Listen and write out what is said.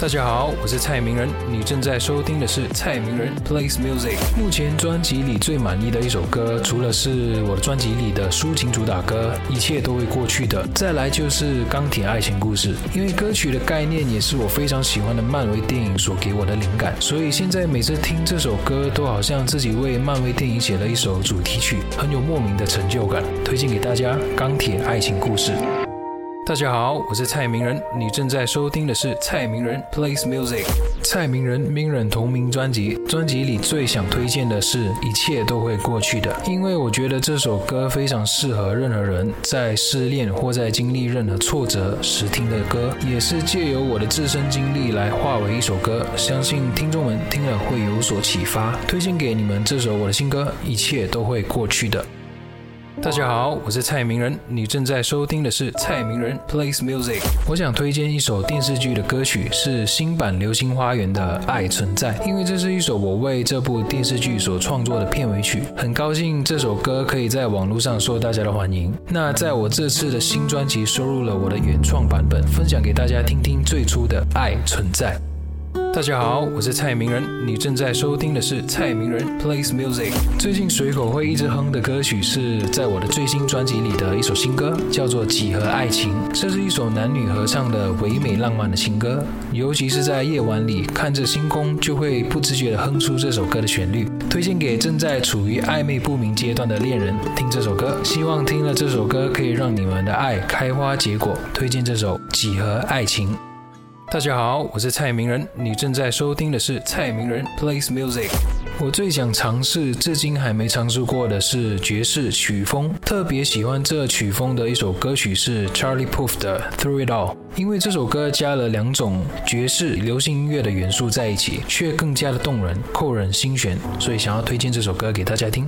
大家好，我是蔡明仁，你正在收听的是蔡明仁 plays music。目前专辑里最满意的一首歌，除了是我的专辑里的抒情主打歌《一切都会过去的》，再来就是《钢铁爱情故事》，因为歌曲的概念也是我非常喜欢的漫威电影所给我的灵感，所以现在每次听这首歌，都好像自己为漫威电影写了一首主题曲，很有莫名的成就感。推荐给大家《钢铁爱情故事》。大家好，我是蔡明仁，你正在收听的是蔡明仁 plays music。蔡明仁明忍同名专辑，专辑里最想推荐的是一切都会过去的，因为我觉得这首歌非常适合任何人在失恋或在经历任何挫折时听的歌，也是借由我的自身经历来化为一首歌，相信听众们听了会有所启发。推荐给你们这首我的新歌，一切都会过去的。大家好，我是蔡明仁，你正在收听的是蔡明仁 plays music。我想推荐一首电视剧的歌曲，是新版《流星花园》的《爱存在》，因为这是一首我为这部电视剧所创作的片尾曲。很高兴这首歌可以在网络上受大家的欢迎。那在我这次的新专辑收录了我的原创版本，分享给大家听听最初的《爱存在》。大家好，我是蔡明仁，你正在收听的是蔡明仁 plays music。最近随口会一直哼的歌曲是在我的最新专辑里的一首新歌，叫做《几何爱情》。这是一首男女合唱的唯美浪漫的情歌，尤其是在夜晚里看着星空，就会不自觉地哼出这首歌的旋律。推荐给正在处于暧昧不明阶段的恋人听这首歌，希望听了这首歌可以让你们的爱开花结果。推荐这首《几何爱情》。大家好，我是蔡明仁，你正在收听的是蔡明仁 plays music。我最想尝试，至今还没尝试过的是爵士曲风，特别喜欢这曲风的一首歌曲是 Charlie Puth 的 Through It All，因为这首歌加了两种爵士流行音乐的元素在一起，却更加的动人，扣人心弦，所以想要推荐这首歌给大家听。